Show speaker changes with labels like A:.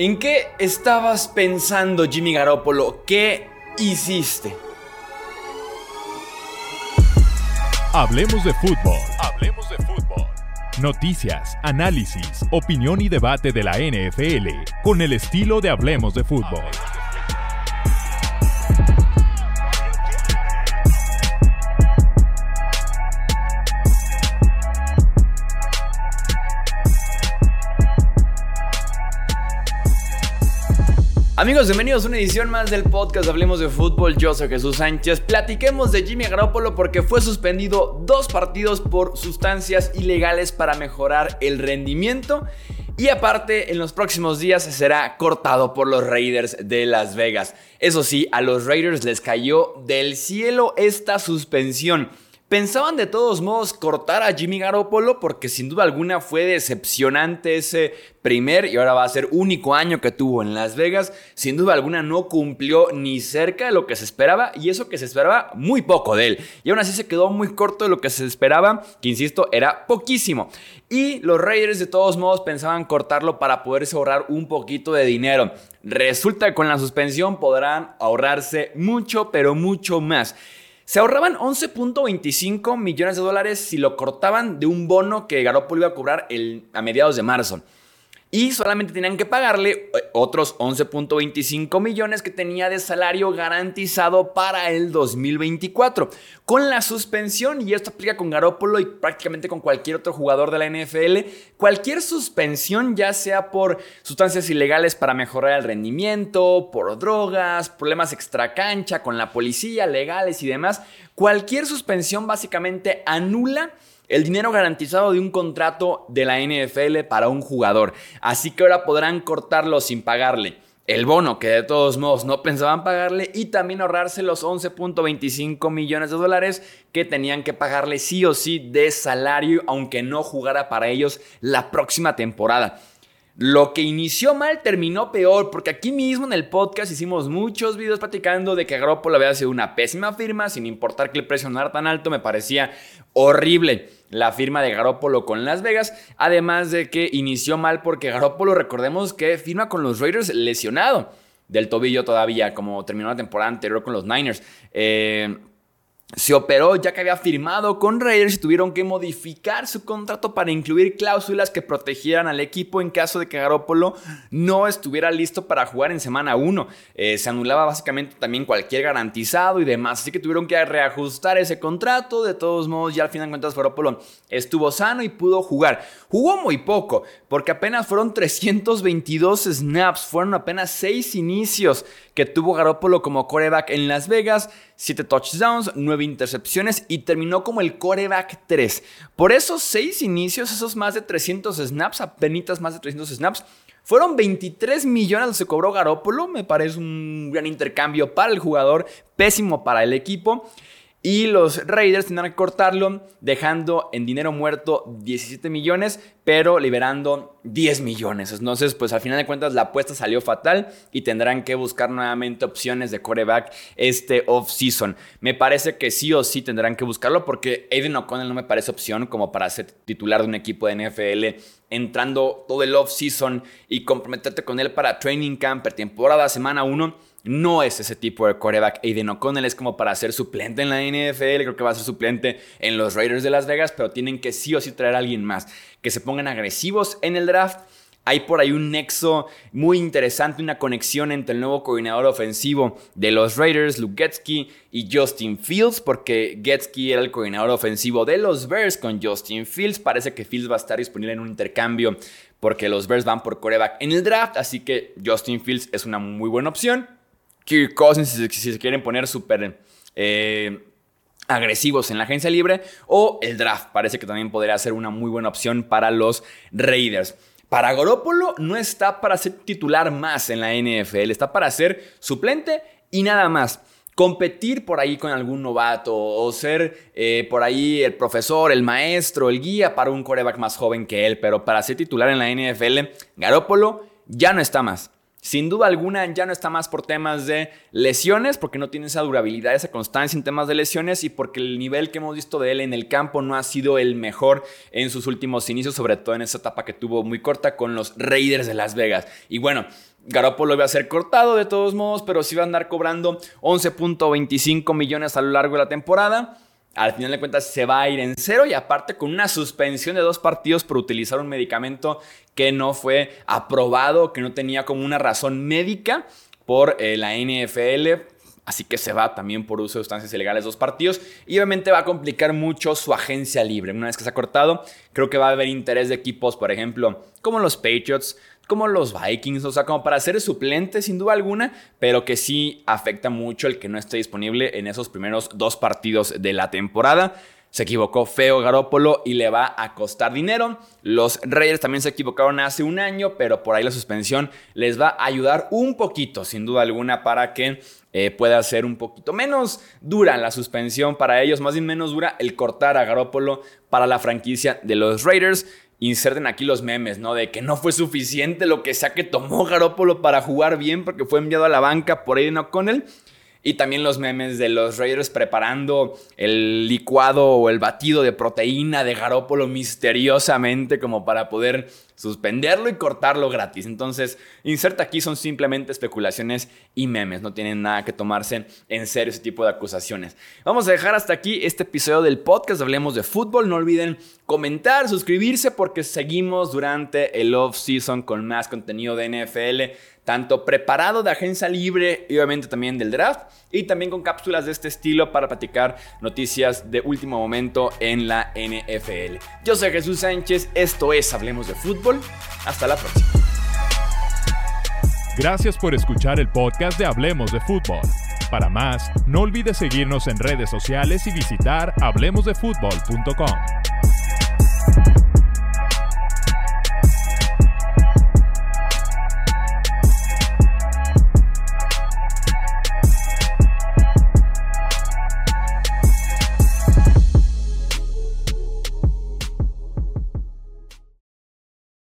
A: ¿En qué estabas pensando, Jimmy Garoppolo? ¿Qué hiciste?
B: Hablemos de fútbol. Hablemos de fútbol. Noticias, análisis, opinión y debate de la NFL con el estilo de Hablemos de fútbol.
A: Amigos, bienvenidos a una edición más del podcast Hablemos de Fútbol. Yo soy Jesús Sánchez. Platiquemos de Jimmy Garoppolo porque fue suspendido dos partidos por sustancias ilegales para mejorar el rendimiento. Y aparte, en los próximos días será cortado por los Raiders de Las Vegas. Eso sí, a los Raiders les cayó del cielo esta suspensión. Pensaban de todos modos cortar a Jimmy Garoppolo porque sin duda alguna fue decepcionante ese primer y ahora va a ser único año que tuvo en Las Vegas. Sin duda alguna no cumplió ni cerca de lo que se esperaba y eso que se esperaba muy poco de él. Y aún así se quedó muy corto de lo que se esperaba, que insisto era poquísimo. Y los Raiders de todos modos pensaban cortarlo para poderse ahorrar un poquito de dinero. Resulta que con la suspensión podrán ahorrarse mucho, pero mucho más. Se ahorraban 11.25 millones de dólares si lo cortaban de un bono que Garoppolo iba a cobrar a mediados de marzo y solamente tenían que pagarle eh, otros 11.25 millones que tenía de salario garantizado para el 2024. Con la suspensión, y esto aplica con Garópolo y prácticamente con cualquier otro jugador de la NFL, cualquier suspensión, ya sea por sustancias ilegales para mejorar el rendimiento, por drogas, problemas extracancha con la policía, legales y demás, cualquier suspensión básicamente anula el dinero garantizado de un contrato de la NFL para un jugador. Así que ahora podrán cortarlo sin pagarle el bono que de todos modos no pensaban pagarle y también ahorrarse los 11.25 millones de dólares que tenían que pagarle sí o sí de salario aunque no jugara para ellos la próxima temporada. Lo que inició mal terminó peor, porque aquí mismo en el podcast hicimos muchos videos platicando de que Garoppolo había sido una pésima firma, sin importar que el precio no era tan alto, me parecía horrible la firma de Garoppolo con Las Vegas, además de que inició mal porque Garoppolo, recordemos que firma con los Raiders lesionado del tobillo todavía, como terminó la temporada anterior con los Niners. Eh, se operó ya que había firmado con Raiders y tuvieron que modificar su contrato para incluir cláusulas que protegieran al equipo en caso de que Garoppolo no estuviera listo para jugar en semana 1. Eh, se anulaba básicamente también cualquier garantizado y demás, así que tuvieron que reajustar ese contrato. De todos modos, ya al final de cuentas Garoppolo estuvo sano y pudo jugar. Jugó muy poco, porque apenas fueron 322 snaps, fueron apenas 6 inicios que tuvo Garoppolo como coreback en Las Vegas, 7 touchdowns, 9 intercepciones y terminó como el coreback 3. Por esos 6 inicios, esos más de 300 snaps, apenas más de 300 snaps, fueron 23 millones los que cobró Garoppolo, me parece un gran intercambio para el jugador, pésimo para el equipo. Y los Raiders tendrán que cortarlo, dejando en dinero muerto 17 millones, pero liberando 10 millones. Entonces, pues al final de cuentas la apuesta salió fatal y tendrán que buscar nuevamente opciones de coreback este off-season. Me parece que sí o sí tendrán que buscarlo porque Aiden O'Connell no me parece opción como para ser titular de un equipo de NFL entrando todo el off-season y comprometerte con él para training camp, temporada, semana 1 no es ese tipo de coreback. Aiden O'Connell es como para ser suplente en la NFL. Creo que va a ser suplente en los Raiders de Las Vegas, pero tienen que sí o sí traer a alguien más. Que se pongan agresivos en el draft. Hay por ahí un nexo muy interesante, una conexión entre el nuevo coordinador ofensivo de los Raiders, Luke Getsky, y Justin Fields, porque Getsky era el coordinador ofensivo de los Bears con Justin Fields. Parece que Fields va a estar disponible en un intercambio porque los Bears van por coreback en el draft, así que Justin Fields es una muy buena opción. Kirk Cousins si, se quieren poner súper eh, agresivos en la agencia libre o el draft. Parece que también podría ser una muy buena opción para los Raiders. Para Goropolo no está para ser titular más en la NFL, está para ser suplente y nada más. Competir por ahí con algún novato o ser eh, por ahí el profesor, el maestro, el guía para un coreback más joven que él, pero para ser titular en la NFL, Garópolo ya no está más. Sin duda alguna ya no está más por temas de lesiones, porque no tiene esa durabilidad, esa constancia en temas de lesiones y porque el nivel que hemos visto de él en el campo no ha sido el mejor en sus últimos inicios, sobre todo en esa etapa que tuvo muy corta con los Raiders de Las Vegas. Y bueno, Garoppolo iba a ser cortado de todos modos, pero sí va a andar cobrando 11.25 millones a lo largo de la temporada. Al final de cuentas se va a ir en cero y aparte con una suspensión de dos partidos por utilizar un medicamento que no fue aprobado, que no tenía como una razón médica por eh, la NFL. Así que se va también por uso de sustancias ilegales dos partidos. Y obviamente va a complicar mucho su agencia libre. Una vez que se ha cortado, creo que va a haber interés de equipos, por ejemplo, como los Patriots, como los Vikings, o sea, como para ser suplente sin duda alguna, pero que sí afecta mucho el que no esté disponible en esos primeros dos partidos de la temporada. Se equivocó feo Garópolo y le va a costar dinero. Los Raiders también se equivocaron hace un año, pero por ahí la suspensión les va a ayudar un poquito, sin duda alguna, para que eh, pueda ser un poquito menos dura la suspensión para ellos, más bien menos dura el cortar a Garópolo para la franquicia de los Raiders inserten aquí los memes, ¿no? De que no fue suficiente lo que sea que tomó Garópolo para jugar bien porque fue enviado a la banca por Aiden O'Connell. Y también los memes de los Raiders preparando el licuado o el batido de proteína de Garópolo misteriosamente como para poder suspenderlo y cortarlo gratis. Entonces, inserta aquí son simplemente especulaciones y memes. No tienen nada que tomarse en serio ese tipo de acusaciones. Vamos a dejar hasta aquí este episodio del podcast. Hablemos de fútbol. No olviden comentar, suscribirse porque seguimos durante el off-season con más contenido de NFL tanto preparado de agencia libre y obviamente también del draft y también con cápsulas de este estilo para platicar noticias de último momento en la NFL. Yo soy Jesús Sánchez, esto es Hablemos de Fútbol, hasta la próxima.
B: Gracias por escuchar el podcast de Hablemos de Fútbol. Para más, no olvides seguirnos en redes sociales y visitar hablemosdefutbol.com.